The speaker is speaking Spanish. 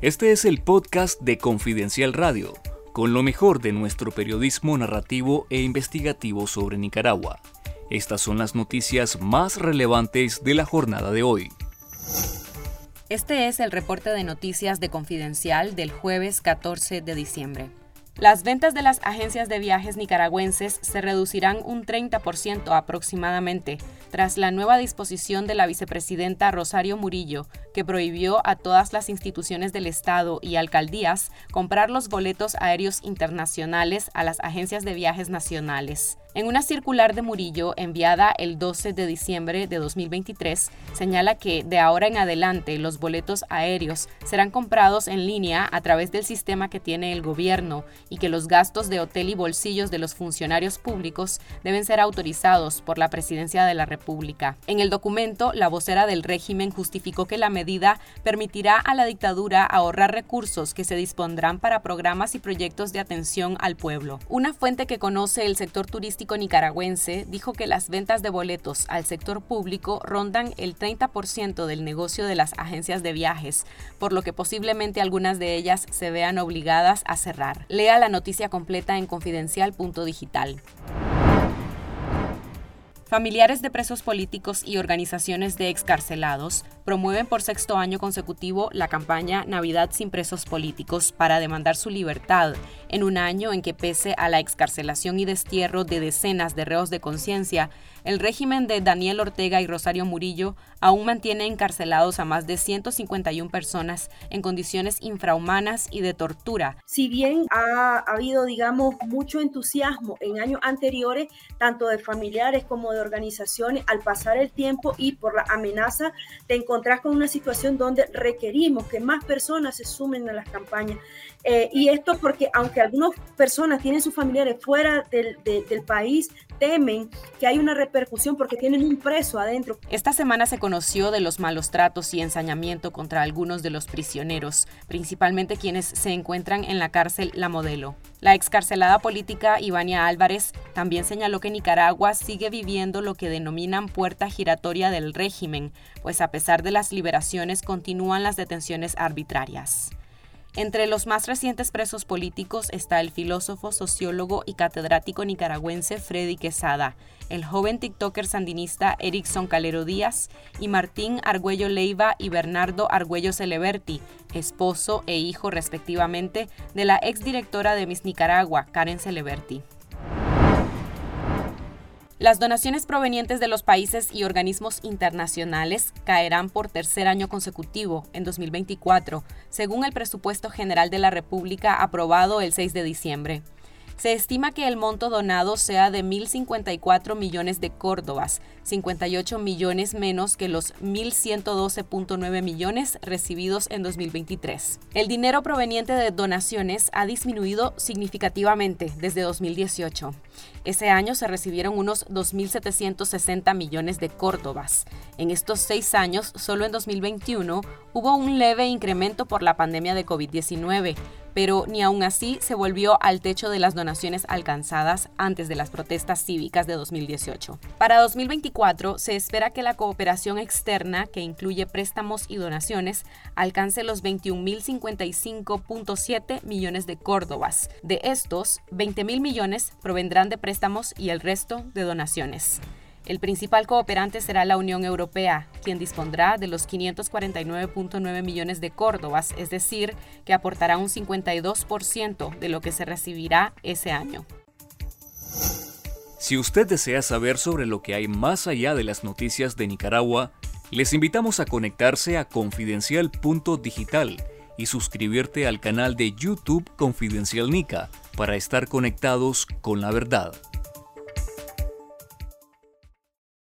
Este es el podcast de Confidencial Radio, con lo mejor de nuestro periodismo narrativo e investigativo sobre Nicaragua. Estas son las noticias más relevantes de la jornada de hoy. Este es el reporte de noticias de Confidencial del jueves 14 de diciembre. Las ventas de las agencias de viajes nicaragüenses se reducirán un 30% aproximadamente tras la nueva disposición de la vicepresidenta Rosario Murillo, que prohibió a todas las instituciones del Estado y alcaldías comprar los boletos aéreos internacionales a las agencias de viajes nacionales. En una circular de Murillo enviada el 12 de diciembre de 2023, señala que de ahora en adelante los boletos aéreos serán comprados en línea a través del sistema que tiene el gobierno y que los gastos de hotel y bolsillos de los funcionarios públicos deben ser autorizados por la Presidencia de la República. En el documento, la vocera del régimen justificó que la medida permitirá a la dictadura ahorrar recursos que se dispondrán para programas y proyectos de atención al pueblo. Una fuente que conoce el sector turístico nicaragüense dijo que las ventas de boletos al sector público rondan el 30% del negocio de las agencias de viajes, por lo que posiblemente algunas de ellas se vean obligadas a cerrar. Lea la noticia completa en confidencial.digital. Familiares de presos políticos y organizaciones de excarcelados promueven por sexto año consecutivo la campaña Navidad sin presos políticos para demandar su libertad, en un año en que pese a la excarcelación y destierro de decenas de reos de conciencia, el régimen de Daniel Ortega y Rosario Murillo aún mantiene encarcelados a más de 151 personas en condiciones infrahumanas y de tortura. Si bien ha, habido, digamos, mucho entusiasmo en años anteriores, tanto de familiares como de organizaciones, al pasar el tiempo y por la amenaza, te encontrás con una situación donde requerimos que más personas se sumen a las campañas. Eh, y esto porque aunque algunas personas tienen sus familiares fuera del, país, temen que hay una repercusión porque tienen un preso adentro. Esta semana se conoció de los malos tratos y ensañamiento contra algunos de los prisioneros, principalmente quienes se encuentran en la cárcel La Modelo. La excarcelada política Ivania Álvarez también señaló que Nicaragua sigue viviendo lo que denominan puerta giratoria del régimen, pues a pesar de las liberaciones continúan las detenciones arbitrarias. Entre los más recientes presos políticos está el filósofo, sociólogo y catedrático nicaragüense Freddy Quesada, el joven TikToker sandinista Erickson Calero Díaz y Martín Argüello Leiva y Bernardo Argüello Celeberti, esposo e hijo respectivamente de la exdirectora de Miss Nicaragua, Karen Celeberti. Las donaciones provenientes de los países y organismos internacionales caerán por tercer año consecutivo en 2024, según el presupuesto general de la República aprobado el 6 de diciembre. Se estima que el monto donado sea de 1.054 millones de córdobas, 58 millones menos que los 1.112.9 millones recibidos en 2023. El dinero proveniente de donaciones ha disminuido significativamente desde 2018. Ese año se recibieron unos 2.760 millones de córdobas. En estos seis años, solo en 2021, hubo un leve incremento por la pandemia de COVID-19, pero ni aún así se volvió al techo de las donaciones alcanzadas antes de las protestas cívicas de 2018. Para 2024 se espera que la cooperación externa, que incluye préstamos y donaciones, alcance los 21.055.7 millones de córdobas. De estos, 20.000 millones provendrán de préstamos y el resto de donaciones. El principal cooperante será la Unión Europea, quien dispondrá de los 549.9 millones de córdobas, es decir, que aportará un 52% de lo que se recibirá ese año. Si usted desea saber sobre lo que hay más allá de las noticias de Nicaragua, les invitamos a conectarse a confidencial.digital y suscribirte al canal de YouTube Confidencial Nica para estar conectados con la verdad.